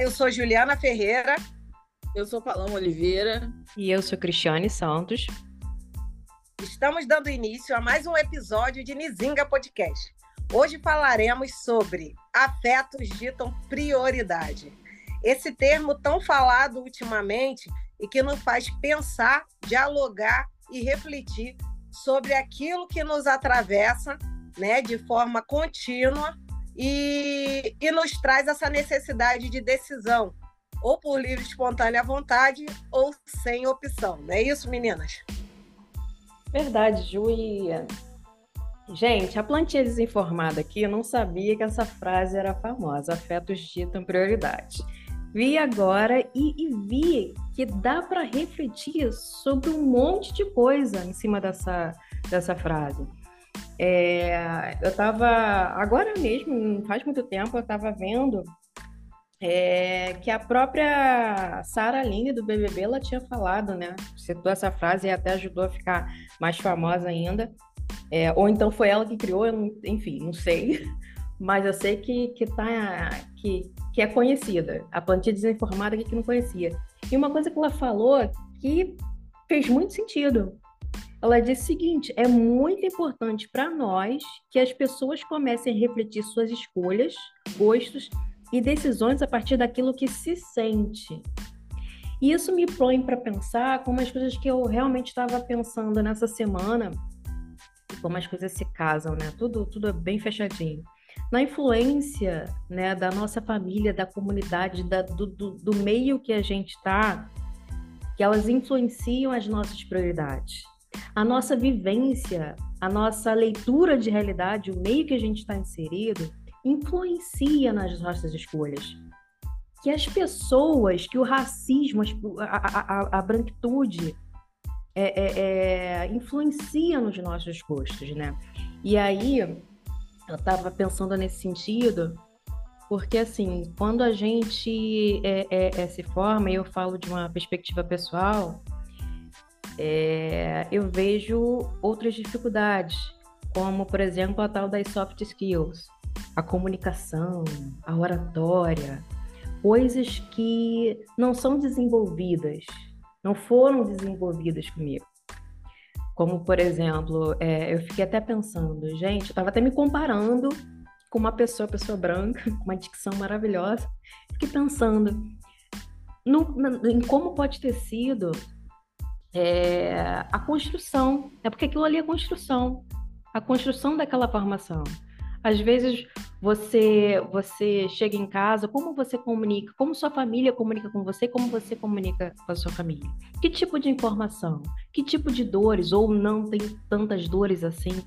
Olá, eu sou Juliana Ferreira. Eu sou Paloma Oliveira. E eu sou Cristiane Santos. Estamos dando início a mais um episódio de Nizinga Podcast. Hoje falaremos sobre afetos ditam prioridade. Esse termo tão falado ultimamente e que nos faz pensar, dialogar e refletir sobre aquilo que nos atravessa né, de forma contínua e, e nos traz essa necessidade de decisão, ou por livre espontânea vontade, ou sem opção. Não é isso, meninas? Verdade, Julia. Gente, a plantinha desinformada aqui não sabia que essa frase era famosa. Afetos ditam prioridade. Vi agora e, e vi que dá para refletir sobre um monte de coisa em cima dessa, dessa frase. É, eu estava, agora mesmo, não faz muito tempo, eu estava vendo é, que a própria Sara Aline do BBB ela tinha falado, né? Citou essa frase e até ajudou a ficar mais famosa ainda. É, ou então foi ela que criou, não, enfim, não sei. Mas eu sei que, que, tá, que, que é conhecida. A plantinha desinformada que não conhecia. E uma coisa que ela falou que fez muito sentido. Ela disse o seguinte: é muito importante para nós que as pessoas comecem a refletir suas escolhas, gostos e decisões a partir daquilo que se sente. E isso me põe para pensar como as coisas que eu realmente estava pensando nessa semana, como as coisas se casam, né? Tudo, tudo é bem fechadinho. Na influência né, da nossa família, da comunidade, da, do, do, do meio que a gente está, que elas influenciam as nossas prioridades. A nossa vivência, a nossa leitura de realidade, o meio que a gente está inserido, influencia nas nossas escolhas. Que as pessoas, que o racismo, a, a, a branquitude, é, é, é, influencia nos nossos gostos, né? E aí, eu estava pensando nesse sentido, porque assim, quando a gente é, é, é, se forma, e eu falo de uma perspectiva pessoal, é, eu vejo outras dificuldades, como, por exemplo, a tal das soft skills a comunicação, a oratória, coisas que não são desenvolvidas, não foram desenvolvidas comigo. Como, por exemplo, é, eu fiquei até pensando, gente, eu estava até me comparando com uma pessoa, pessoa branca, com uma dicção maravilhosa. Fiquei pensando no, em como pode ter sido é, a construção. É porque aquilo ali é construção. A construção daquela formação. Às vezes você você chega em casa, como você comunica, como sua família comunica com você, como você comunica com a sua família. Que tipo de informação, que tipo de dores, ou não tem tantas dores assim.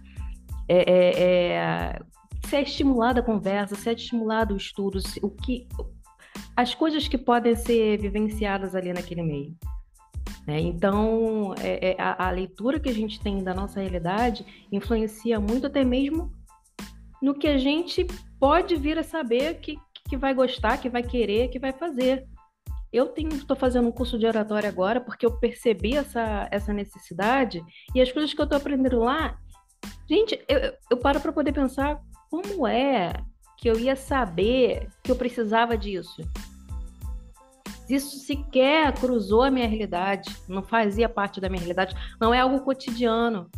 É, é, é, se é estimulada a conversa, se é estimulado o estudo, se, o que, as coisas que podem ser vivenciadas ali naquele meio. Né? Então, é, é, a, a leitura que a gente tem da nossa realidade influencia muito até mesmo no que a gente pode vir a saber que, que vai gostar, que vai querer, que vai fazer. Eu estou fazendo um curso de oratória agora porque eu percebi essa, essa necessidade e as coisas que eu estou aprendendo lá, gente, eu, eu paro para poder pensar como é que eu ia saber que eu precisava disso. Isso sequer cruzou a minha realidade, não fazia parte da minha realidade, não é algo cotidiano.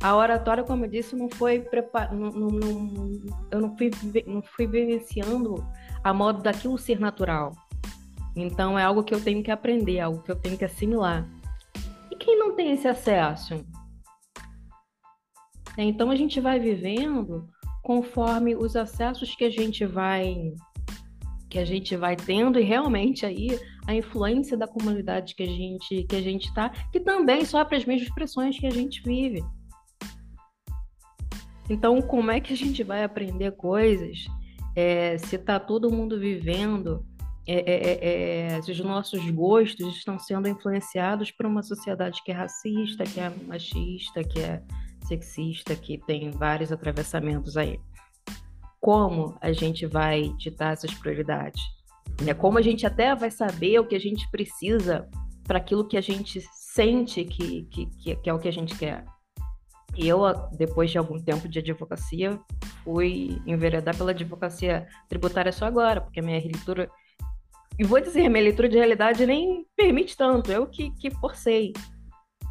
A oratória, como eu disse, não foi prepar... não, não, não, eu não fui, não fui vivenciando a modo daquilo ser natural. Então é algo que eu tenho que aprender, algo que eu tenho que assimilar. E quem não tem esse acesso? Então a gente vai vivendo conforme os acessos que a gente vai que a gente vai tendo e realmente aí a influência da comunidade que a gente que a gente está, que também sofre as mesmas pressões que a gente vive. Então, como é que a gente vai aprender coisas é, se está todo mundo vivendo, é, é, é, é, se os nossos gostos estão sendo influenciados por uma sociedade que é racista, que é machista, que é sexista, que tem vários atravessamentos aí? Como a gente vai ditar essas prioridades? É como a gente até vai saber o que a gente precisa para aquilo que a gente sente que, que, que é o que a gente quer. E eu, depois de algum tempo de advocacia, fui enveredar pela advocacia tributária só agora, porque a minha releitura e vou dizer, minha leitura de realidade nem permite tanto, eu que, que forcei.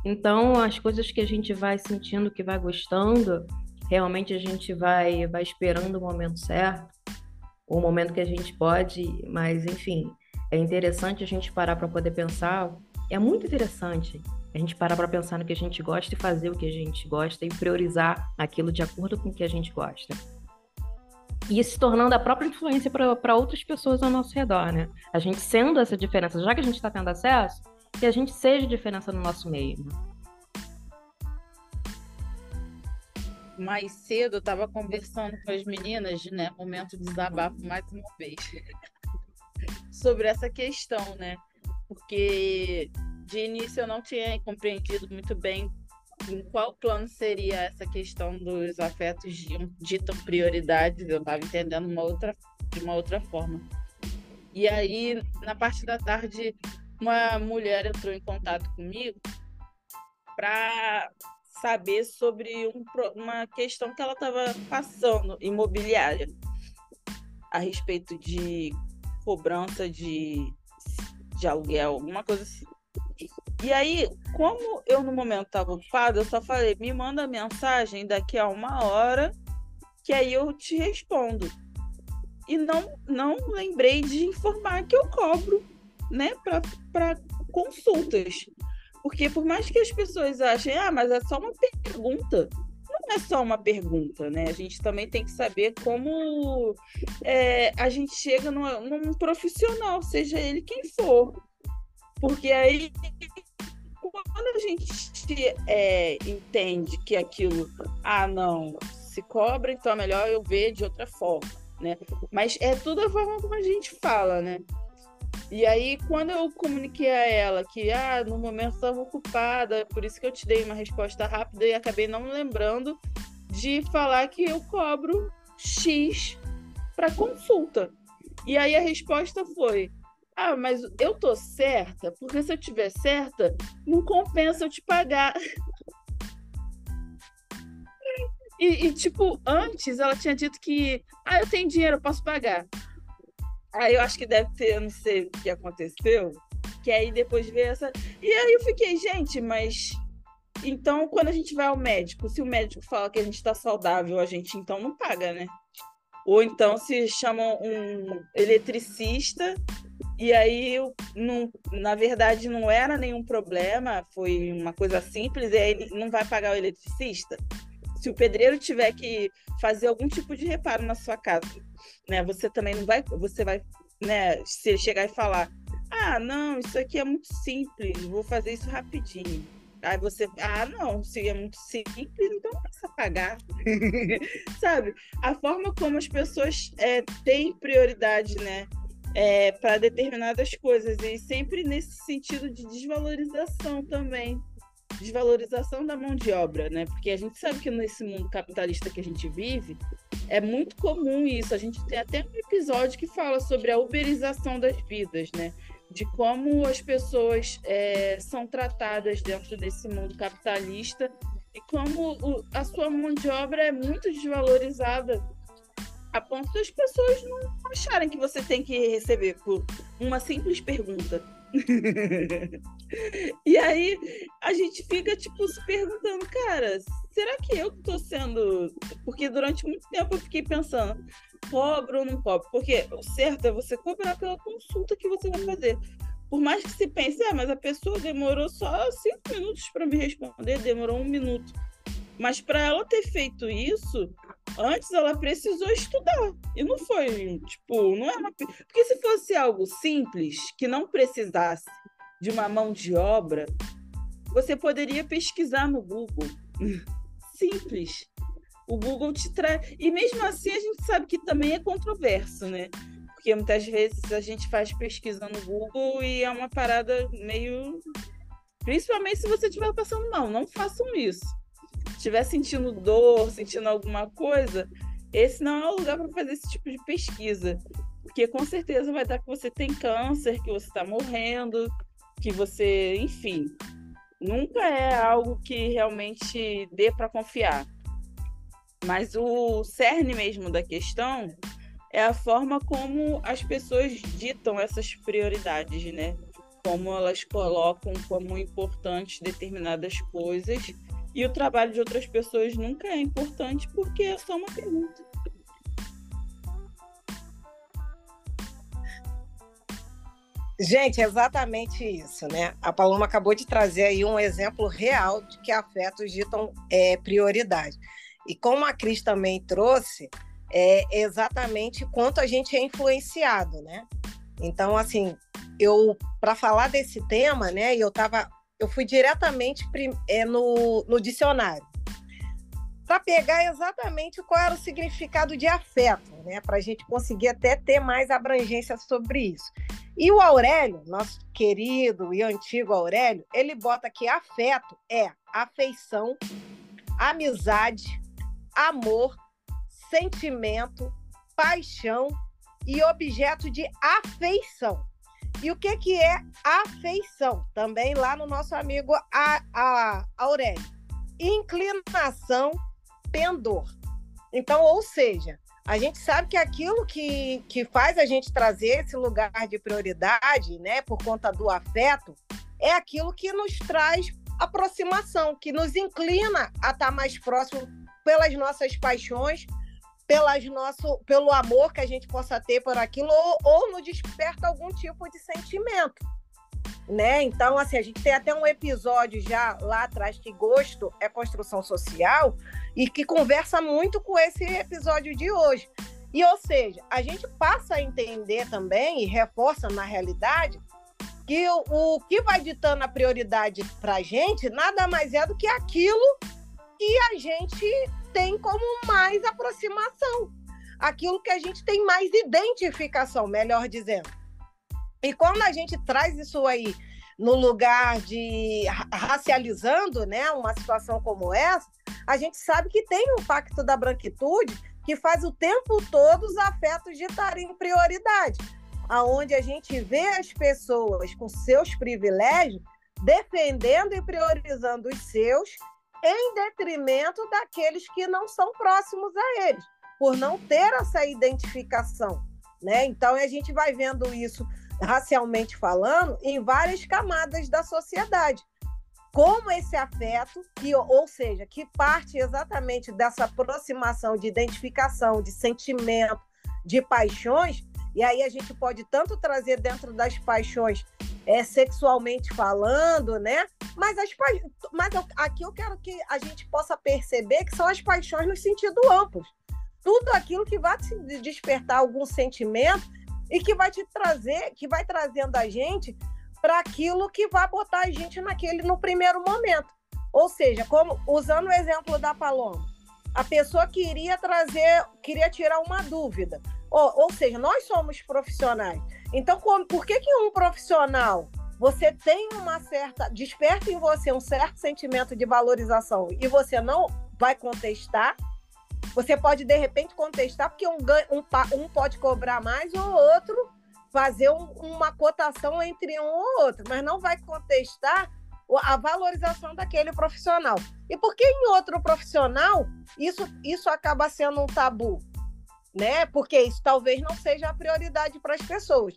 Então, as coisas que a gente vai sentindo, que vai gostando, realmente a gente vai, vai esperando o momento certo, o momento que a gente pode, mas enfim, é interessante a gente parar para poder pensar. É muito interessante a gente parar para pensar no que a gente gosta e fazer o que a gente gosta e priorizar aquilo de acordo com o que a gente gosta. E se tornando a própria influência para outras pessoas ao nosso redor, né? A gente sendo essa diferença, já que a gente está tendo acesso, que a gente seja diferença no nosso meio. Mais cedo eu estava conversando com as meninas, né? Momento de desabafo mais uma vez. sobre essa questão, né? Porque de início eu não tinha compreendido muito bem em qual plano seria essa questão dos afetos ditam prioridades. Eu estava entendendo uma outra, de uma outra forma. E aí, na parte da tarde, uma mulher entrou em contato comigo para saber sobre um, uma questão que ela estava passando imobiliária a respeito de cobrança de, de aluguel, alguma coisa assim. E aí, como eu no momento estava ocupada, eu só falei, me manda mensagem daqui a uma hora, que aí eu te respondo. E não, não lembrei de informar que eu cobro, né, para consultas. Porque por mais que as pessoas achem, ah, mas é só uma pergunta. Não é só uma pergunta, né? A gente também tem que saber como é, a gente chega numa, num profissional, seja ele quem for. Porque aí, quando a gente é, entende que aquilo, ah, não, se cobra, então é melhor eu ver de outra forma, né? Mas é tudo a forma como a gente fala, né? E aí, quando eu comuniquei a ela que, ah, no momento estava ocupada, por isso que eu te dei uma resposta rápida e acabei não lembrando de falar que eu cobro X para consulta. E aí a resposta foi: ah, mas eu tô certa, porque se eu tiver certa, não compensa eu te pagar. E, e, tipo, antes ela tinha dito que, ah, eu tenho dinheiro, eu posso pagar. Aí eu acho que deve ter, não sei o que aconteceu, que aí depois veio essa. E aí eu fiquei, gente, mas. Então, quando a gente vai ao médico, se o médico fala que a gente está saudável, a gente então não paga, né? Ou então se chamam um eletricista e aí, não, na verdade, não era nenhum problema, foi uma coisa simples, e aí não vai pagar o eletricista. Se o pedreiro tiver que fazer algum tipo de reparo na sua casa, né? Você também não vai, você vai, né? Se chegar e falar, ah, não, isso aqui é muito simples, vou fazer isso rapidinho. Aí você, ah, não, se é muito simples, então não precisa pagar. Sabe? A forma como as pessoas é, têm prioridade, né? É, para determinadas coisas, e sempre nesse sentido de desvalorização também desvalorização da mão de obra, né? Porque a gente sabe que nesse mundo capitalista que a gente vive, é muito comum isso. A gente tem até um episódio que fala sobre a uberização das vidas, né? De como as pessoas é, são tratadas dentro desse mundo capitalista e como o, a sua mão de obra é muito desvalorizada a ponto das pessoas não acharem que você tem que receber por uma simples pergunta. e aí a gente fica, tipo, se perguntando, cara, será que eu tô sendo. Porque durante muito tempo eu fiquei pensando, cobro ou não cobro? Porque o certo é você cobrar pela consulta que você vai fazer. Por mais que se pense, ah, mas a pessoa demorou só cinco minutos para me responder, demorou um minuto. Mas para ela ter feito isso, antes ela precisou estudar. E não foi, tipo, não é uma. Porque se fosse algo simples, que não precisasse de uma mão de obra, você poderia pesquisar no Google. Simples. O Google te traz. E mesmo assim, a gente sabe que também é controverso, né? Porque muitas vezes a gente faz pesquisa no Google e é uma parada meio. Principalmente se você estiver passando mal. Não façam isso estiver sentindo dor, sentindo alguma coisa, esse não é o lugar para fazer esse tipo de pesquisa. Porque com certeza vai dar que você tem câncer, que você está morrendo, que você, enfim, nunca é algo que realmente dê para confiar. Mas o cerne mesmo da questão é a forma como as pessoas ditam essas prioridades, né? Como elas colocam como importantes determinadas coisas e o trabalho de outras pessoas nunca é importante porque é só uma pergunta. Gente, exatamente isso, né? A Paloma acabou de trazer aí um exemplo real de que afetos ditam é, prioridade. E como a Cris também trouxe, é exatamente quanto a gente é influenciado, né? Então, assim, eu para falar desse tema, né? Eu tava, eu fui diretamente é, no, no dicionário para pegar exatamente qual era o significado de afeto, né? Para a gente conseguir até ter mais abrangência sobre isso. E o Aurélio, nosso querido e antigo Aurélio, ele bota que afeto é afeição, amizade, amor, sentimento, paixão e objeto de afeição. E o que, que é afeição? Também lá no nosso amigo a, a Aurélio. Inclinação, pendor. Então, ou seja, a gente sabe que aquilo que, que faz a gente trazer esse lugar de prioridade, né, por conta do afeto, é aquilo que nos traz aproximação, que nos inclina a estar mais próximo pelas nossas paixões, pelas nosso, pelo amor que a gente possa ter por aquilo, ou, ou nos desperta algum tipo de sentimento né? Então, assim, a gente tem até um episódio já lá atrás que gosto é construção social e que conversa muito com esse episódio de hoje. E, ou seja, a gente passa a entender também e reforça na realidade que o, o que vai ditando a prioridade para a gente nada mais é do que aquilo que a gente tem como mais aproximação, aquilo que a gente tem mais identificação, melhor dizendo. E quando a gente traz isso aí no lugar de racializando né, uma situação como essa, a gente sabe que tem um pacto da branquitude que faz o tempo todo os afetos de estarem em prioridade, aonde a gente vê as pessoas com seus privilégios defendendo e priorizando os seus em detrimento daqueles que não são próximos a eles, por não ter essa identificação. Né? Então a gente vai vendo isso racialmente falando, em várias camadas da sociedade. Como esse afeto, que, ou seja, que parte exatamente dessa aproximação de identificação, de sentimento, de paixões, e aí a gente pode tanto trazer dentro das paixões é, sexualmente falando, né? Mas, as. Mas aqui eu quero que a gente possa perceber que são as paixões no sentido amplo. Tudo aquilo que vai despertar algum sentimento e que vai te trazer, que vai trazendo a gente para aquilo que vai botar a gente naquele no primeiro momento. Ou seja, como usando o exemplo da Paloma, a pessoa queria trazer, queria tirar uma dúvida. Ou, ou seja, nós somos profissionais. Então, como, por que, que um profissional você tem uma certa. desperta em você um certo sentimento de valorização e você não vai contestar, você pode, de repente, contestar, porque um, um, um pode cobrar mais ou outro fazer um, uma cotação entre um ou outro, mas não vai contestar a valorização daquele profissional. E por que em outro profissional isso, isso acaba sendo um tabu? Né? Porque isso talvez não seja a prioridade para as pessoas.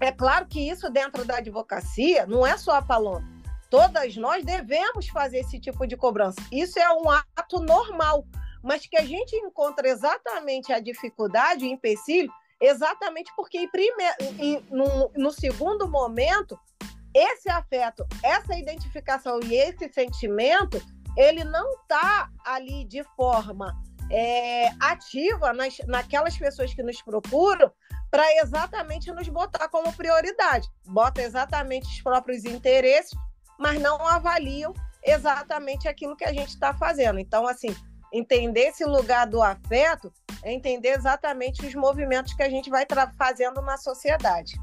É claro que isso dentro da advocacia não é só a Paloma. Todas nós devemos fazer esse tipo de cobrança. Isso é um ato normal mas que a gente encontra exatamente a dificuldade, o empecilho, exatamente porque em primeiro, em, no, no segundo momento, esse afeto, essa identificação e esse sentimento, ele não está ali de forma é, ativa nas, naquelas pessoas que nos procuram para exatamente nos botar como prioridade. Bota exatamente os próprios interesses, mas não avaliam exatamente aquilo que a gente está fazendo. Então, assim, entender esse lugar do afeto é entender exatamente os movimentos que a gente vai fazendo na sociedade.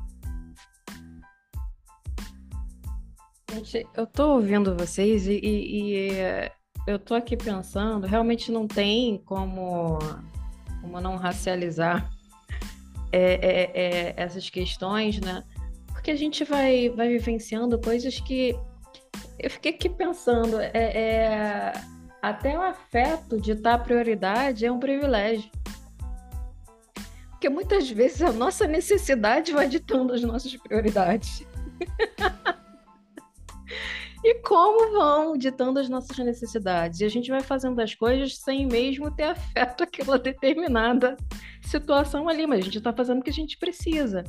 Gente, eu estou ouvindo vocês e, e, e eu estou aqui pensando, realmente não tem como, como não racializar é, é, é, essas questões, né? Porque a gente vai, vai vivenciando coisas que eu fiquei aqui pensando, é, é até o afeto de estar prioridade é um privilégio. Porque muitas vezes a nossa necessidade vai ditando as nossas prioridades. e como vão ditando as nossas necessidades. E a gente vai fazendo as coisas sem mesmo ter afeto àquela determinada situação ali, mas a gente está fazendo o que a gente precisa.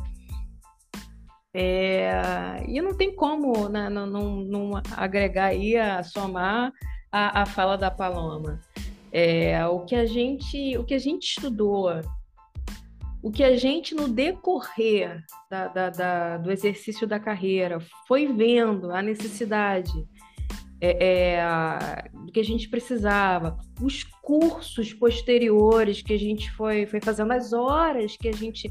É, e não tem como né, não, não, não, agregar aí, a somar a, a fala da Paloma. É, o que a gente o que a gente estudou o que a gente, no decorrer da, da, da, do exercício da carreira, foi vendo a necessidade é, é, do que a gente precisava, os cursos posteriores que a gente foi, foi fazendo, as horas que a gente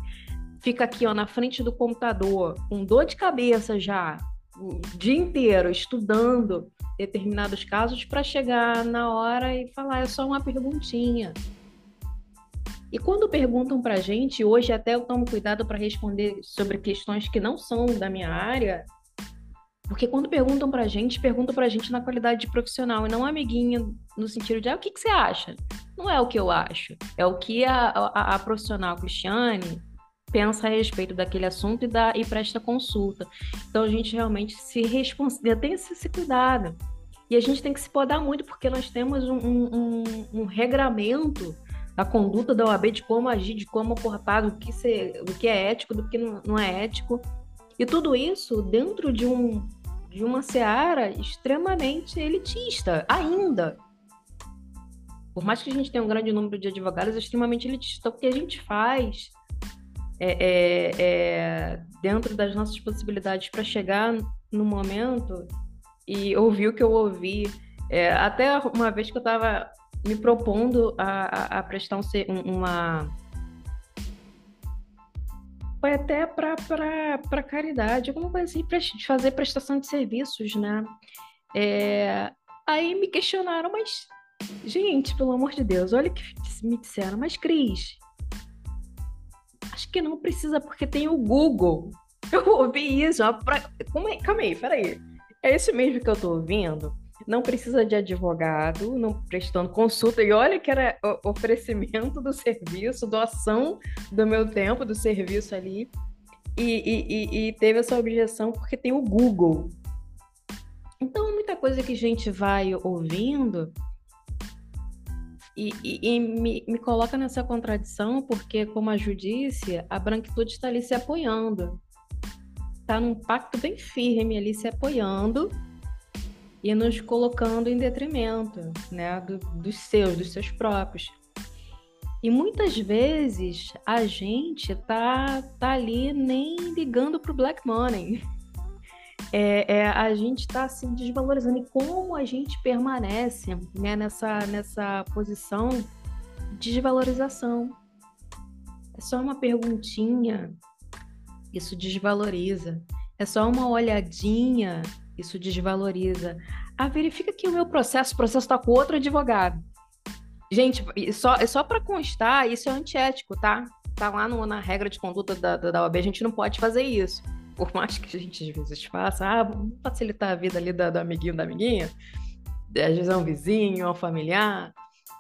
fica aqui ó, na frente do computador, com dor de cabeça já, o dia inteiro, estudando determinados casos, para chegar na hora e falar: é só uma perguntinha. E quando perguntam para a gente, hoje até eu tomo cuidado para responder sobre questões que não são da minha área, porque quando perguntam para a gente, perguntam para a gente na qualidade de profissional e não amiguinha no sentido de ah, o que, que você acha? Não é o que eu acho, é o que a, a, a profissional Cristiane pensa a respeito daquele assunto e, dá, e presta consulta. Então a gente realmente se responsabiliza, tem esse cuidado. E a gente tem que se podar muito, porque nós temos um, um, um, um regramento a conduta da OAB de como agir, de como portar, do que, ser, do que é ético, do que não é ético. E tudo isso dentro de, um, de uma seara extremamente elitista, ainda. Por mais que a gente tenha um grande número de advogados, é extremamente elitista. O que a gente faz é, é, é dentro das nossas possibilidades para chegar no momento e ouvir o que eu ouvi. É, até uma vez que eu estava me propondo a, a, a prestar um, uma. Foi até para caridade, alguma coisa assim, para fazer prestação de serviços, né? É, aí me questionaram, mas, gente, pelo amor de Deus, olha o que me disseram, mas Cris, acho que não precisa, porque tem o Google. Eu ouvi isso, ó, pra... É? calma aí, peraí. É isso mesmo que eu tô ouvindo? Não precisa de advogado, não prestando consulta. E olha que era oferecimento do serviço, doação do meu tempo, do serviço ali. E, e, e teve essa objeção porque tem o Google. Então, muita coisa que a gente vai ouvindo e, e, me, me, coloca nessa contradição, porque, como a Ju disse, a branquitude está ali se apoiando. Está num pacto bem firme ali se apoiando e nos colocando em detrimento né, do, dos seus, dos seus próprios. E muitas vezes a gente tá, tá ali nem ligando para o black money. É, é, a gente está se desvalorizando. E como a gente permanece né, nessa, nessa posição de desvalorização? É só uma perguntinha, isso desvaloriza. É só uma olhadinha, isso desvaloriza. Ah, verifica que o meu processo, o processo está com outro advogado. Gente, só, só para constar, isso é antiético, tá? Tá lá no, na regra de conduta da, da, da OAB, a gente não pode fazer isso. Por mais que a gente às vezes faça, ah, vamos facilitar a vida ali do, do amiguinho da amiguinha, às vezes é um vizinho, é um familiar,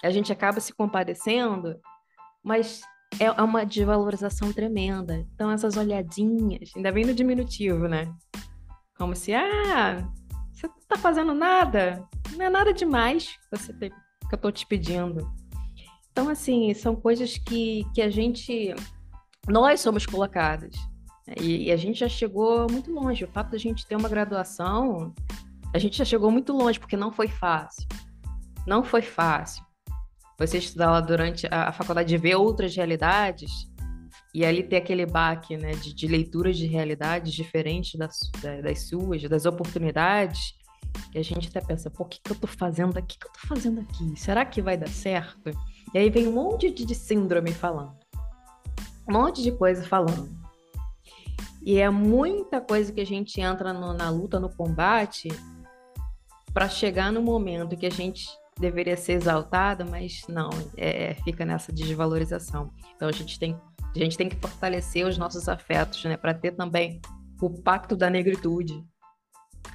a gente acaba se compadecendo, mas é, é uma desvalorização tremenda. Então, essas olhadinhas, ainda bem no diminutivo, né? Como se, ah, você não tá fazendo nada, não é nada demais que, você tem, que eu tô te pedindo. Então, assim, são coisas que, que a gente, nós somos colocadas. Né? E, e a gente já chegou muito longe. O fato da gente ter uma graduação, a gente já chegou muito longe, porque não foi fácil. Não foi fácil. Você estudar lá durante a, a faculdade ver outras realidades, e ali ter aquele baque né, de, de leituras de realidades diferentes das, das suas, das oportunidades, que a gente até pensa, pô, o que, que eu tô fazendo aqui? O que eu tô fazendo aqui? Será que vai dar certo? E aí vem um monte de, de síndrome falando. Um monte de coisa falando. E é muita coisa que a gente entra no, na luta, no combate, para chegar no momento que a gente deveria ser exaltado, mas não, é, fica nessa desvalorização. Então a gente tem a gente tem que fortalecer os nossos afetos, né? Para ter também o pacto da negritude,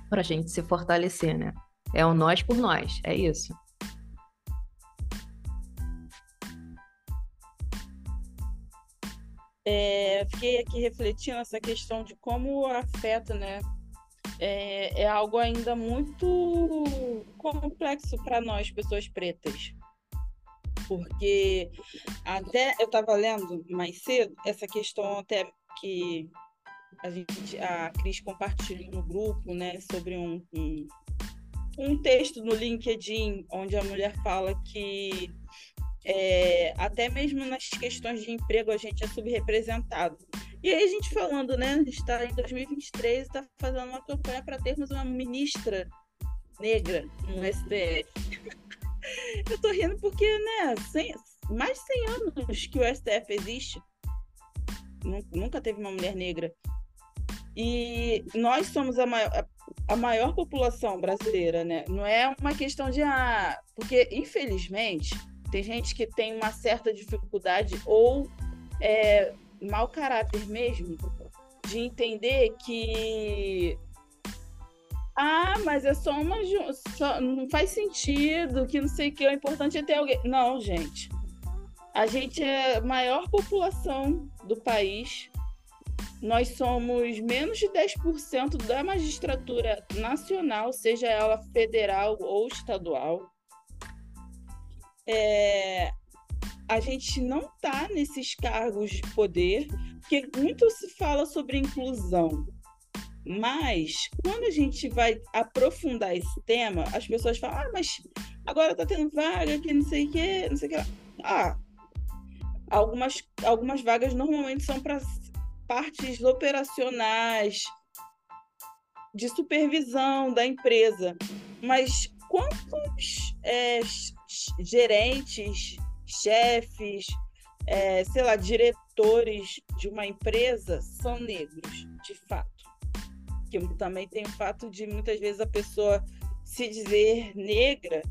para a gente se fortalecer, né? É o nós por nós, é isso. é, fiquei aqui refletindo essa questão de como o afeto, né, é, é algo ainda muito complexo para nós, pessoas pretas. Porque até eu estava lendo mais cedo essa questão até que a gente a Cris compartilhou no grupo, né, sobre um, um, um texto no LinkedIn onde a mulher fala que é, até mesmo nas questões de emprego a gente é subrepresentado. E aí a gente falando, né? A gente está em 2023 e está fazendo uma campanha para termos uma ministra negra no STF. Eu tô rindo porque, né, mais de 100 anos que o STF existe, nunca teve uma mulher negra. E nós somos a maior, a maior população brasileira, né? Não é uma questão de. Ah, porque, infelizmente, tem gente que tem uma certa dificuldade ou é, mau caráter mesmo de entender que ah, mas é só uma só, não faz sentido, que não sei o que, o importante é ter alguém. Não, gente. A gente é a maior população do país. Nós somos menos de 10% da magistratura nacional, seja ela federal ou estadual é, a gente não está nesses cargos de poder, porque muito se fala sobre inclusão. Mas quando a gente vai aprofundar esse tema, as pessoas falam: ah, mas agora está tendo vaga que não sei o que, não sei o que lá. Ah, algumas, algumas vagas normalmente são para partes operacionais, de supervisão da empresa. Mas quantos é, gerentes, chefes, é, sei lá, diretores de uma empresa são negros, de fato. Que também tem o fato de muitas vezes a pessoa se dizer negra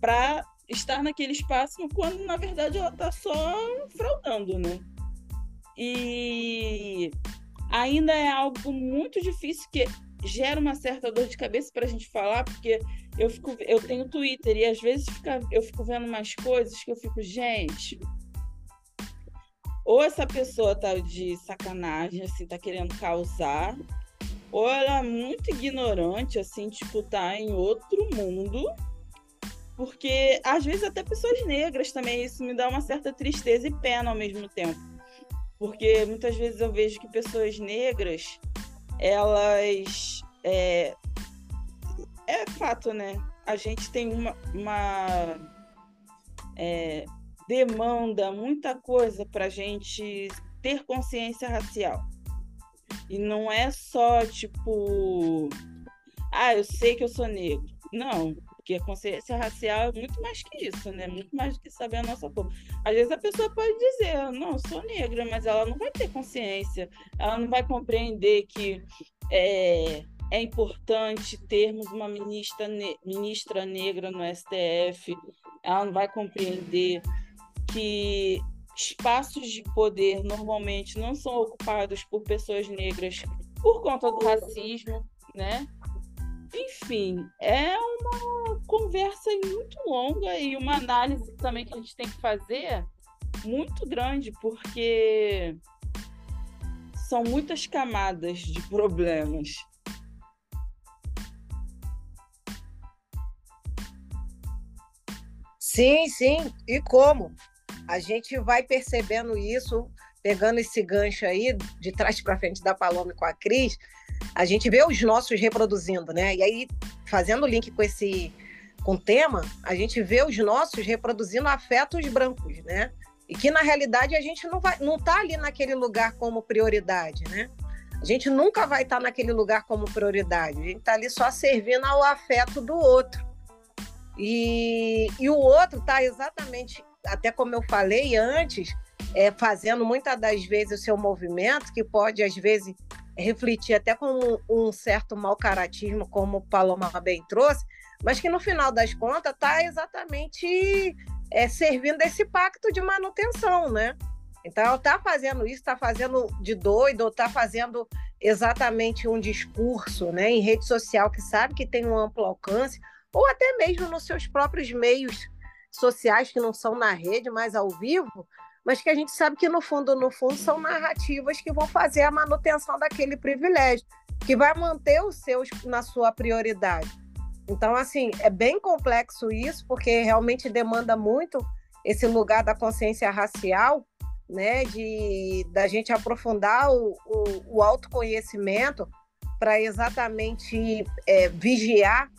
para estar naquele espaço quando na verdade ela está só fraudando, né? E ainda é algo muito difícil que gera uma certa dor de cabeça para a gente falar, porque eu fico, eu tenho Twitter e às vezes fica, eu fico vendo umas coisas que eu fico, gente, ou essa pessoa tá de sacanagem, assim, tá querendo causar, ou ela é muito ignorante, assim, tipo, tá em outro mundo. Porque às vezes até pessoas negras também, isso me dá uma certa tristeza e pena ao mesmo tempo. Porque muitas vezes eu vejo que pessoas negras, elas é, é fato, né? A gente tem uma, uma é, demanda, muita coisa para gente ter consciência racial. E não é só tipo, ah, eu sei que eu sou negro. Não, porque a consciência racial é muito mais que isso, né? Muito mais do que saber a nossa cor. Às vezes a pessoa pode dizer, não, sou negra, mas ela não vai ter consciência, ela não vai compreender que é, é importante termos uma ministra, ministra negra no STF, ela não vai compreender que espaços de poder normalmente não são ocupados por pessoas negras por conta do racismo, né? Enfim, é uma conversa muito longa e uma análise também que a gente tem que fazer muito grande, porque são muitas camadas de problemas. Sim, sim. E como? A gente vai percebendo isso, pegando esse gancho aí, de trás para frente da Paloma com a Cris, a gente vê os nossos reproduzindo, né? E aí, fazendo link com esse com o tema, a gente vê os nossos reproduzindo afetos brancos, né? E que na realidade a gente não vai não tá ali naquele lugar como prioridade, né? A gente nunca vai estar tá naquele lugar como prioridade. A gente está ali só servindo ao afeto do outro. E, e o outro está exatamente, até como eu falei antes, é, fazendo muitas das vezes o seu movimento, que pode, às vezes, refletir até com um, um certo mau caratismo, como o Paloma bem trouxe, mas que no final das contas está exatamente é, servindo esse pacto de manutenção, né? Então, está fazendo isso, está fazendo de doido, ou está fazendo exatamente um discurso né, em rede social que sabe que tem um amplo alcance, ou até mesmo nos seus próprios meios sociais que não são na rede, mas ao vivo, mas que a gente sabe que no fundo, no fundo, são narrativas que vão fazer a manutenção daquele privilégio, que vai manter os seus na sua prioridade. Então, assim, é bem complexo isso, porque realmente demanda muito esse lugar da consciência racial, né, de da gente aprofundar o, o, o autoconhecimento para exatamente é, vigiar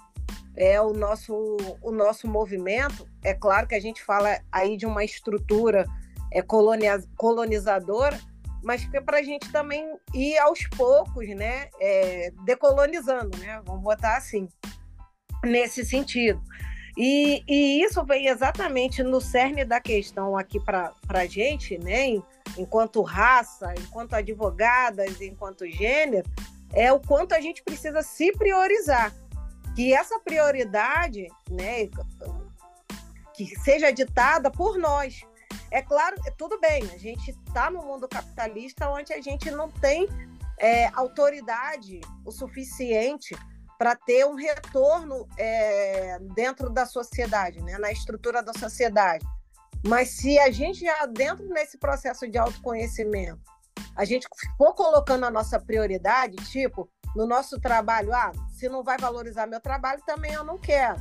é, o, nosso, o nosso movimento. É claro que a gente fala aí de uma estrutura é, colonizadora, mas que para a gente também ir aos poucos, né, é, decolonizando, né, vamos botar assim, nesse sentido. E, e, isso vem exatamente no cerne da questão aqui para a gente, né, enquanto raça, enquanto advogadas, enquanto gênero, é o quanto a gente precisa se priorizar. Que essa prioridade, né, que seja ditada por nós. É claro, tudo bem, a gente está no mundo capitalista onde a gente não tem é, autoridade o suficiente para ter um retorno é, dentro da sociedade, né, na estrutura da sociedade. Mas se a gente já dentro nesse processo de autoconhecimento, a gente for colocando a nossa prioridade, tipo, no nosso trabalho, ah, se não vai valorizar meu trabalho, também eu não quero.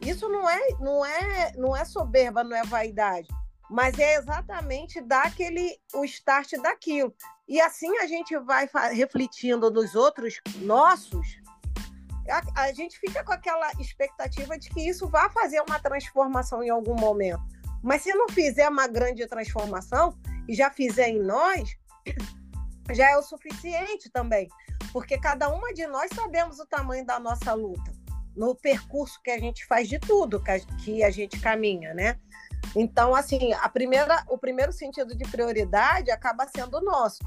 Isso não é, não é, não é soberba, não é vaidade, mas é exatamente dar aquele o start daquilo. E assim a gente vai refletindo nos outros nossos a, a, gente fica com aquela expectativa de que isso vai fazer uma transformação em algum momento. Mas se não fizer uma grande transformação e já fizer em nós, já é o suficiente também. Porque cada uma de nós sabemos o tamanho da nossa luta, no percurso que a gente faz de tudo que a, gente caminha, né? Então, assim, a primeira, o primeiro sentido de prioridade acaba sendo nosso,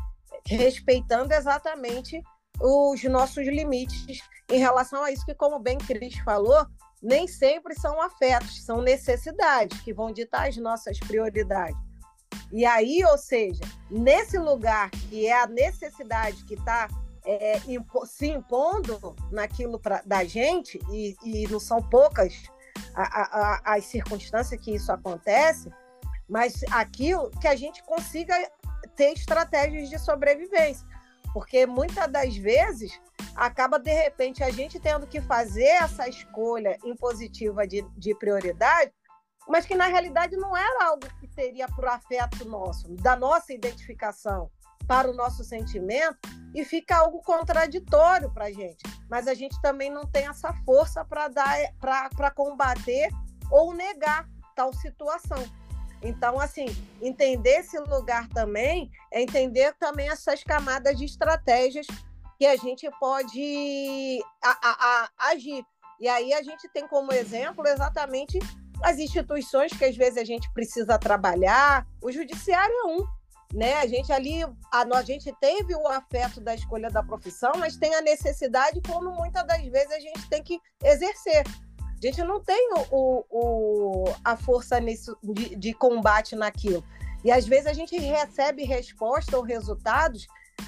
respeitando exatamente os nossos limites em relação a isso que, como bem Cris falou, nem sempre são afetos, são necessidades que vão ditar as nossas prioridades. E aí, ou seja, nesse lugar que é a necessidade que está é, impo se impondo naquilo pra, da gente, e, e não são poucas a, a, as circunstâncias que isso acontece, mas aquilo que a gente consiga ter estratégias de sobrevivência. Porque muitas das vezes acaba, de repente, a gente tendo que fazer essa escolha impositiva de, de prioridade, mas que na realidade não era algo que seria para o afeto nosso, da nossa identificação, para o nosso sentimento, e fica algo contraditório para a gente. Mas a gente também não tem essa força para dar para combater ou negar tal situação. Então, assim, entender esse lugar também é entender também essas camadas de estratégias que a gente pode a, a, a, agir. E aí a gente tem como exemplo exatamente as instituições que às vezes a gente precisa trabalhar. O judiciário é um, né? A gente ali, a, a gente teve o afeto da escolha da profissão, mas tem a necessidade como muitas das vezes a gente tem que exercer. A gente não tem o, o, a força de, de combate naquilo. E às vezes a gente recebe resposta ou resultados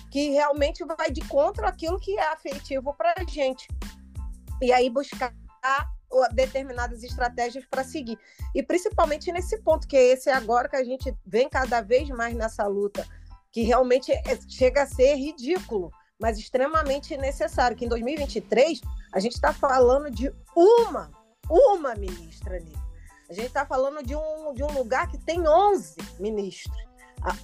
que realmente vai de contra aquilo que é afetivo para a gente. E aí buscar determinadas estratégias para seguir. E principalmente nesse ponto, que é esse agora que a gente vem cada vez mais nessa luta, que realmente é, chega a ser ridículo, mas extremamente necessário, que em 2023 a gente está falando de uma uma ministra ali. A gente está falando de um, de um lugar que tem 11 ministros.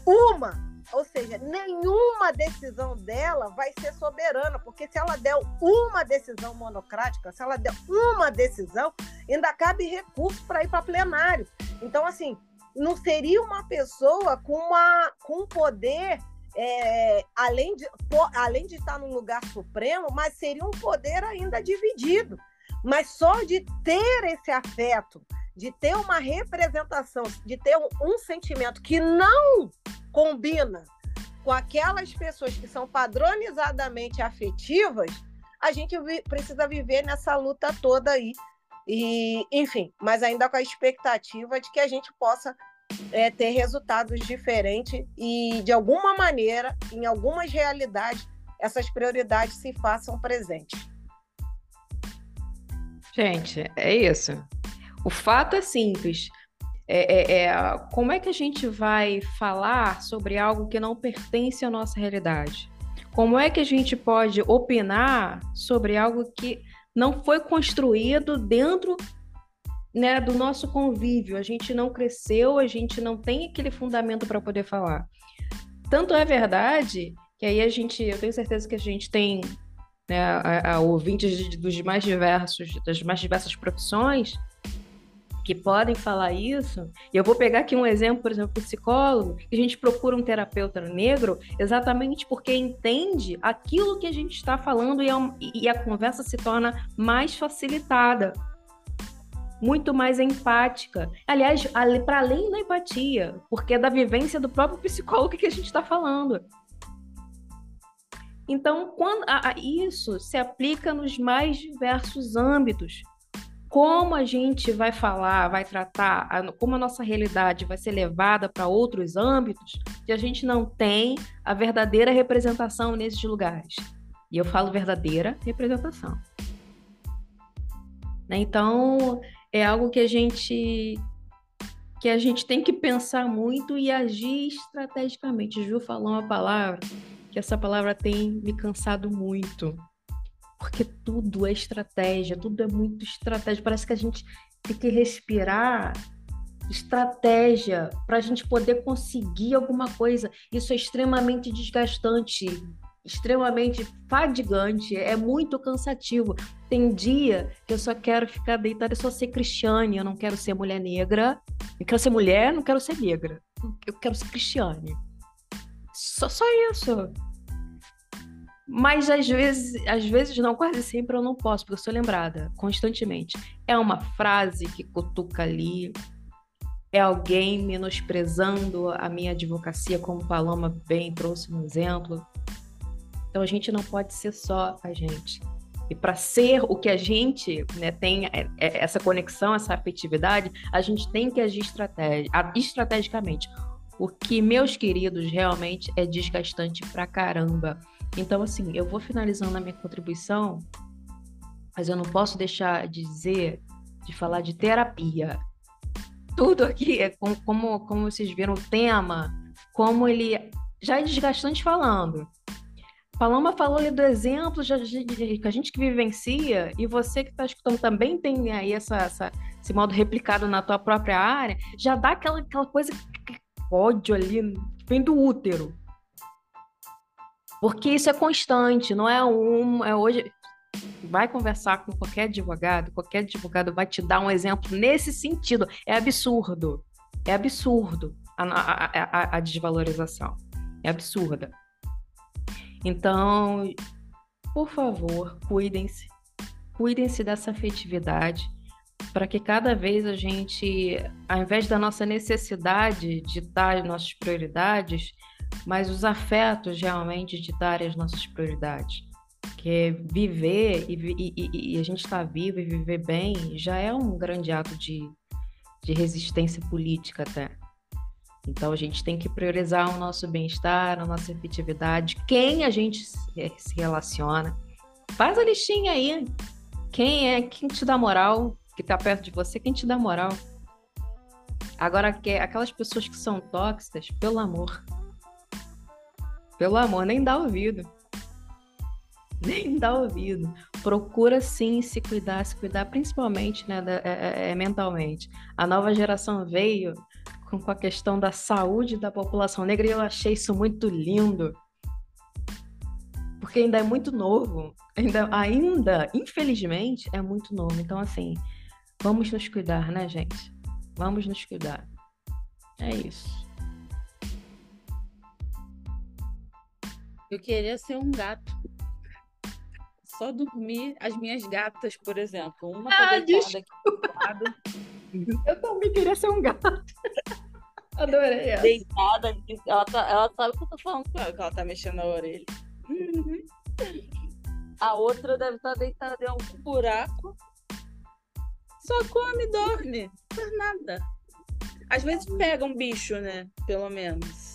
Uma, ou seja, nenhuma decisão dela vai ser soberana, porque se ela der uma decisão monocrática, se ela der uma decisão, ainda cabe recurso para ir para plenário. Então, assim, não seria uma pessoa com, uma, com poder é, além, de, além de estar no lugar supremo, mas seria um poder ainda dividido. Mas só de ter esse afeto, de ter uma representação, de ter um, um sentimento que não combina com aquelas pessoas que são padronizadamente afetivas, a gente vi, precisa viver nessa luta toda aí. E, enfim, mas ainda com a expectativa de que a gente possa é, ter resultados diferentes e, de alguma maneira, em algumas realidades, essas prioridades se façam presentes. Gente, é isso. O fato é simples. É, é, é, como é que a gente vai falar sobre algo que não pertence à nossa realidade? Como é que a gente pode opinar sobre algo que não foi construído dentro né, do nosso convívio? A gente não cresceu, a gente não tem aquele fundamento para poder falar. Tanto é verdade que aí a gente, eu tenho certeza que a gente tem né, a, a ouvintes dos mais diversos, das mais diversas profissões que podem falar isso. E eu vou pegar aqui um exemplo, por exemplo, psicólogo, que a gente procura um terapeuta negro exatamente porque entende aquilo que a gente está falando e a, é e a conversa se torna mais facilitada, muito mais empática. Aliás, para além da empatia, porque é da vivência do próprio psicólogo que a gente está falando. Então, quando a, a, isso se aplica nos mais diversos âmbitos. Como a gente vai falar, vai tratar, como a nossa realidade vai ser levada para outros âmbitos, que a gente não tem a verdadeira representação nesses lugares. E eu falo verdadeira representação. Né? Então, é algo que a gente que a gente tem que pensar muito e agir estrategicamente. Ju falou uma palavra que essa palavra tem me cansado muito. Porque tudo é estratégia, tudo é muito estratégia. Parece que a gente tem que respirar estratégia para a gente poder conseguir alguma coisa. Isso é extremamente desgastante, extremamente fadigante, é muito cansativo. Tem dia que eu só quero ficar deitada e só ser cristiane, eu não quero ser mulher negra. Eu quero ser mulher, não quero ser negra. Eu quero ser cristiane. Só, só isso. Mas às vezes, às vezes não, quase sempre eu não posso, porque eu sou lembrada constantemente. É uma frase que cutuca ali, é alguém menosprezando a minha advocacia, como Paloma bem trouxe um exemplo. Então a gente não pode ser só a gente. E para ser o que a gente né, tem é, é, essa conexão, essa afetividade, a gente tem que agir estrategi estrategicamente. O que, meus queridos, realmente é desgastante pra caramba. Então, assim, eu vou finalizando a minha contribuição, mas eu não posso deixar de dizer, de falar de terapia. Tudo aqui é como, como, como vocês viram o tema, como ele já é desgastante falando. Paloma falou ali do exemplo que a gente que vivencia e você que está escutando também tem aí essa, essa, esse modo replicado na tua própria área, já dá aquela, aquela coisa ódio ali, vem do útero. Porque isso é constante, não é um. É hoje. Vai conversar com qualquer advogado, qualquer advogado vai te dar um exemplo nesse sentido. É absurdo. É absurdo a, a, a, a desvalorização. É absurda. Então, por favor, cuidem-se. Cuidem-se dessa afetividade para que cada vez a gente, ao invés da nossa necessidade de dar nossas prioridades, mas os afetos realmente ditarem as nossas prioridades. Que é viver e, e, e a gente estar tá vivo e viver bem já é um grande ato de, de resistência política até. Então a gente tem que priorizar o nosso bem-estar, a nossa efetividade, quem a gente se relaciona. Faz a listinha aí. Quem é, quem te dá moral, que está perto de você, quem te dá moral. Agora, aquelas pessoas que são tóxicas, pelo amor. Pelo amor, nem dá ouvido. Nem dá ouvido. Procura sim se cuidar, se cuidar principalmente né, da, é, é, é mentalmente. A nova geração veio com, com a questão da saúde da população negra e eu achei isso muito lindo porque ainda é muito novo, ainda, ainda, infelizmente, é muito novo. Então, assim, Vamos nos cuidar, né, gente? Vamos nos cuidar. É isso. Eu queria ser um gato. Só dormir as minhas gatas, por exemplo. Uma tá ah, deitada aqui do lado. Eu também queria ser um gato. Adorei essa. Deitada. Ela, tá, ela sabe o que eu tô falando com ela, que ela tá mexendo na orelha. Uhum. A outra deve estar tá deitada em algum buraco só come e dorme. Não faz nada. Às vezes pega um bicho, né? Pelo menos.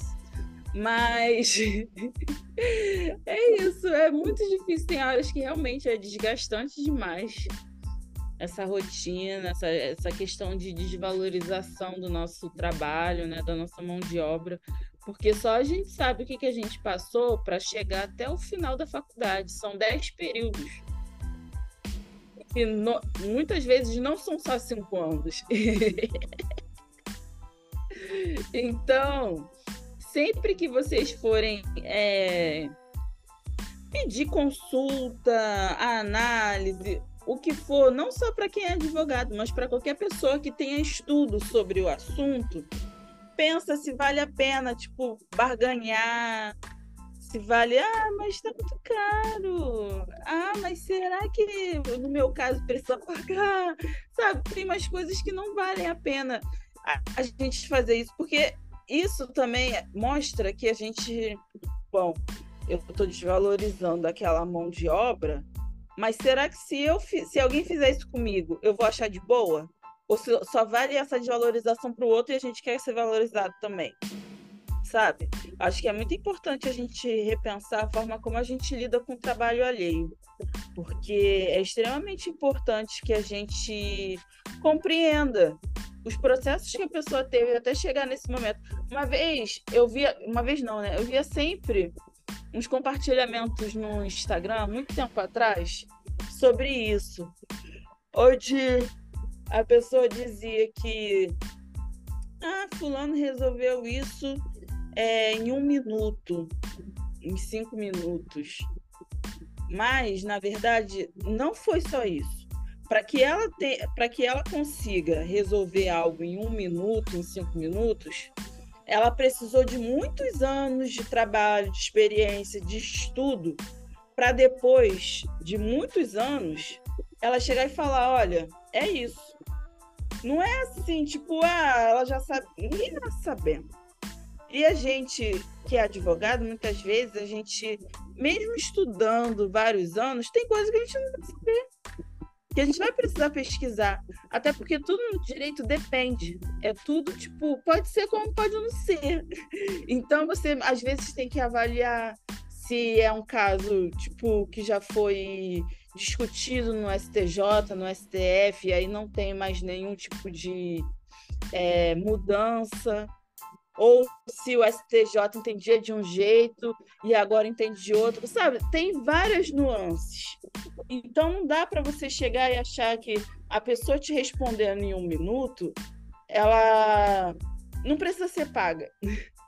Mas é isso, é muito difícil. Tem horas que realmente é desgastante demais. essa rotina, essa, essa questão de desvalorização do nosso trabalho, né, da nossa mão de obra, porque só a gente sabe o que, que a gente passou para chegar até o final da faculdade. São dez períodos. E no, muitas vezes não são só cinco anos. então, sempre que vocês forem é, pedir consulta, análise, o que for, não só para quem é advogado, mas para qualquer pessoa que tenha estudo sobre o assunto, pensa se vale a pena, tipo, barganhar, se vale, ah, mas está muito caro. Ah, mas será que no meu caso precisa pagar? Sabe, tem umas coisas que não valem a pena a, a gente fazer isso, porque isso também mostra que a gente, bom, eu estou desvalorizando aquela mão de obra mas será que se eu se alguém fizer isso comigo, eu vou achar de boa? Ou se, só vale essa desvalorização para o outro e a gente quer ser valorizado também? Sabe? Acho que é muito importante a gente repensar a forma como a gente lida com o trabalho alheio. Porque é extremamente importante que a gente compreenda os processos que a pessoa teve até chegar nesse momento. Uma vez, eu via, uma vez não, né? Eu via sempre uns compartilhamentos no Instagram, muito tempo atrás, sobre isso. Onde a pessoa dizia que ah, fulano resolveu isso é, em um minuto, em cinco minutos. Mas, na verdade, não foi só isso. Para que, ela para que ela consiga resolver algo em um minuto, em cinco minutos, ela precisou de muitos anos de trabalho, de experiência, de estudo, para depois de muitos anos ela chegar e falar: olha, é isso. Não é assim, tipo, ah, ela já sabe. Ninguém está sabendo. E a gente que é advogado, muitas vezes, a gente, mesmo estudando vários anos, tem coisas que a gente não vai saber que a gente vai precisar pesquisar. Até porque tudo no direito depende. É tudo, tipo, pode ser como pode não ser. Então, você, às vezes, tem que avaliar se é um caso, tipo, que já foi discutido no STJ, no STF, e aí não tem mais nenhum tipo de é, mudança ou se o STJ entendia de um jeito e agora entende de outro, sabe? Tem várias nuances. Então não dá para você chegar e achar que a pessoa te respondendo em um minuto, ela não precisa ser paga.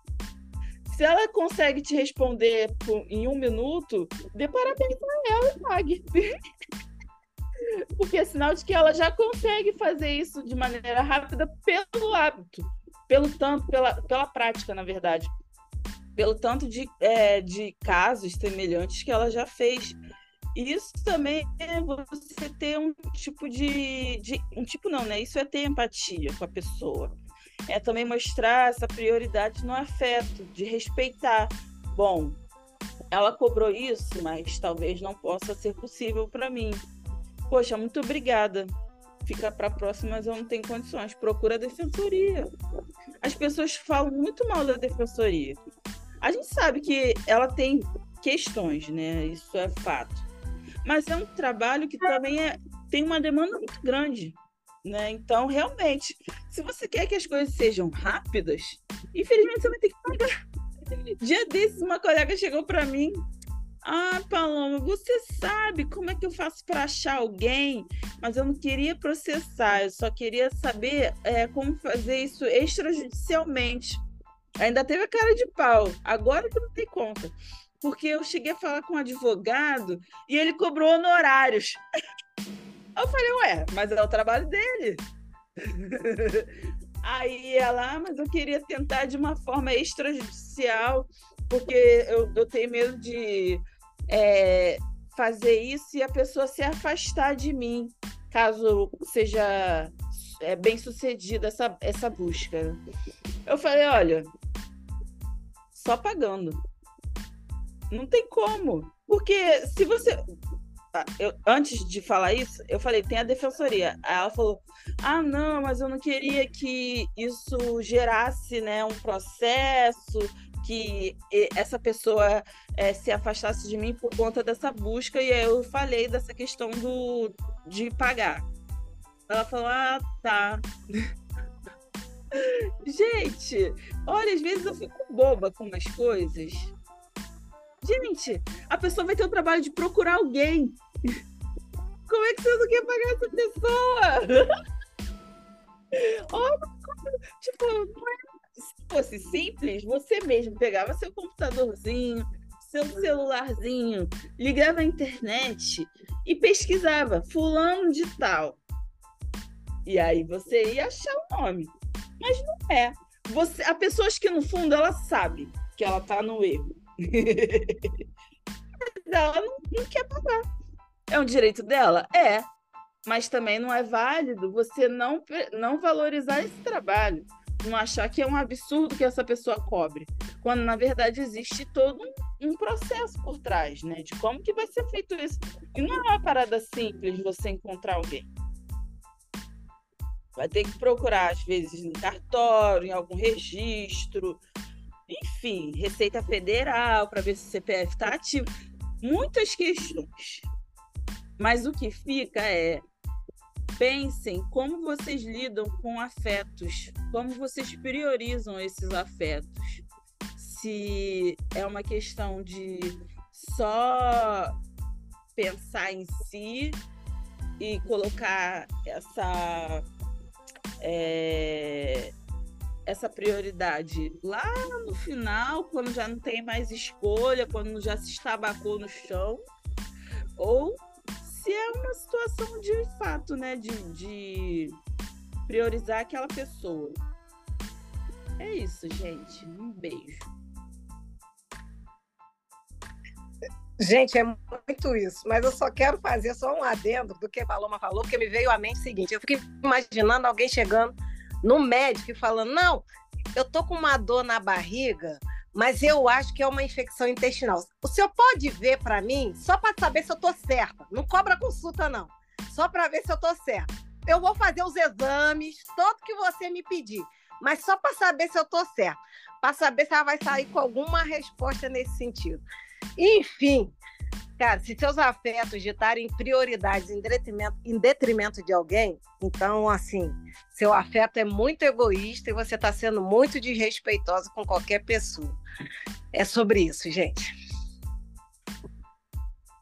Se ela consegue te responder em um minuto, dê parabéns para ela e pague. Porque é sinal de que ela já consegue fazer isso de maneira rápida pelo hábito pelo tanto, pela, pela prática, na verdade, pelo tanto de, é, de casos semelhantes que ela já fez. E isso também é você ter um tipo de, de. Um tipo não, né? Isso é ter empatia com a pessoa. É também mostrar essa prioridade no afeto, de respeitar. Bom, ela cobrou isso, mas talvez não possa ser possível para mim. Poxa, muito obrigada fica para a próxima, mas eu não tenho condições. Procura a defensoria. As pessoas falam muito mal da defensoria. A gente sabe que ela tem questões, né? Isso é fato. Mas é um trabalho que também é, tem uma demanda muito grande. Né? Então, realmente, se você quer que as coisas sejam rápidas, infelizmente você vai ter que pagar. Dia desses, uma colega chegou para mim ah, Paloma, você sabe como é que eu faço para achar alguém? Mas eu não queria processar, eu só queria saber é, como fazer isso extrajudicialmente. Ainda teve a cara de pau, agora que eu não dei conta. Porque eu cheguei a falar com um advogado e ele cobrou honorários. Eu falei, ué, mas é o trabalho dele. Aí ela, ah, mas eu queria tentar de uma forma extrajudicial, porque eu, eu tenho medo de é, fazer isso e a pessoa se afastar de mim, caso seja é, bem sucedida essa, essa busca. Eu falei, olha, só pagando. Não tem como. Porque se você. Ah, eu, antes de falar isso, eu falei, tem a defensoria. Aí ela falou: ah, não, mas eu não queria que isso gerasse né, um processo que essa pessoa é, se afastasse de mim por conta dessa busca e eu falei dessa questão do de pagar. Ela falou, ah, tá. Gente, olha, às vezes eu fico boba com umas coisas. Gente, a pessoa vai ter o trabalho de procurar alguém. Como é que você não quer pagar essa pessoa? Olha, tipo, se fosse simples, você mesmo pegava seu computadorzinho, seu celularzinho, ligava a internet e pesquisava fulano de tal. E aí você ia achar o nome. Mas não é. Você, há pessoas que, no fundo, ela sabe que ela tá no erro. Mas ela não, não quer pagar. É um direito dela? É. Mas também não é válido você não, não valorizar esse trabalho. Não achar que é um absurdo que essa pessoa cobre. Quando, na verdade, existe todo um, um processo por trás, né? De como que vai ser feito isso. E não é uma parada simples você encontrar alguém. Vai ter que procurar, às vezes, em cartório, em algum registro, enfim, Receita Federal, para ver se o CPF está ativo. Muitas questões. Mas o que fica é pensem como vocês lidam com afetos, como vocês priorizam esses afetos. Se é uma questão de só pensar em si e colocar essa é, essa prioridade lá no final, quando já não tem mais escolha, quando já se estabacou no chão, ou se é uma situação de fato, né, de, de priorizar aquela pessoa. É isso, gente. Um beijo. Gente, é muito isso, mas eu só quero fazer só um adendo do que a Paloma falou, porque me veio à mente o seguinte: eu fiquei imaginando alguém chegando no médico e falando: não, eu tô com uma dor na barriga, mas eu acho que é uma infecção intestinal. O senhor pode ver para mim, só para saber se eu tô certa. Não cobra consulta, não. Só para ver se eu tô certa. Eu vou fazer os exames, todo que você me pedir, mas só para saber se eu tô certa. Para saber se ela vai sair com alguma resposta nesse sentido. Enfim, cara, se seus afetos ditarem prioridades em detrimento, em detrimento de alguém, então, assim, seu afeto é muito egoísta e você está sendo muito desrespeitosa com qualquer pessoa. É sobre isso, gente.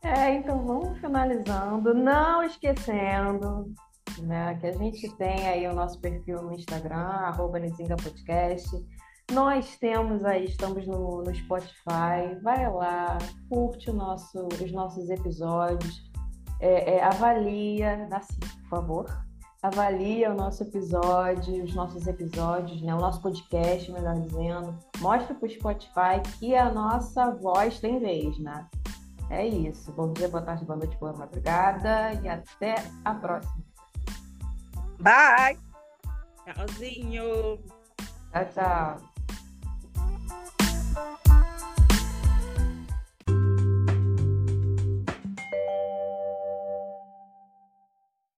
É, então vamos finalizando, não esquecendo né, que a gente tem aí o nosso perfil no Instagram, arroba Podcast nós temos aí, estamos no, no Spotify, vai lá, curte nosso, os nossos episódios, é, é, avalia, assim, por favor, avalia o nosso episódio, os nossos episódios, né, o nosso podcast, melhor dizendo, mostra para o Spotify que a nossa voz tem vez, né? É isso. Bom dia, boa tarde, boa noite, boa madrugada e até a próxima. Bye! Tchauzinho! Tchau, tchau.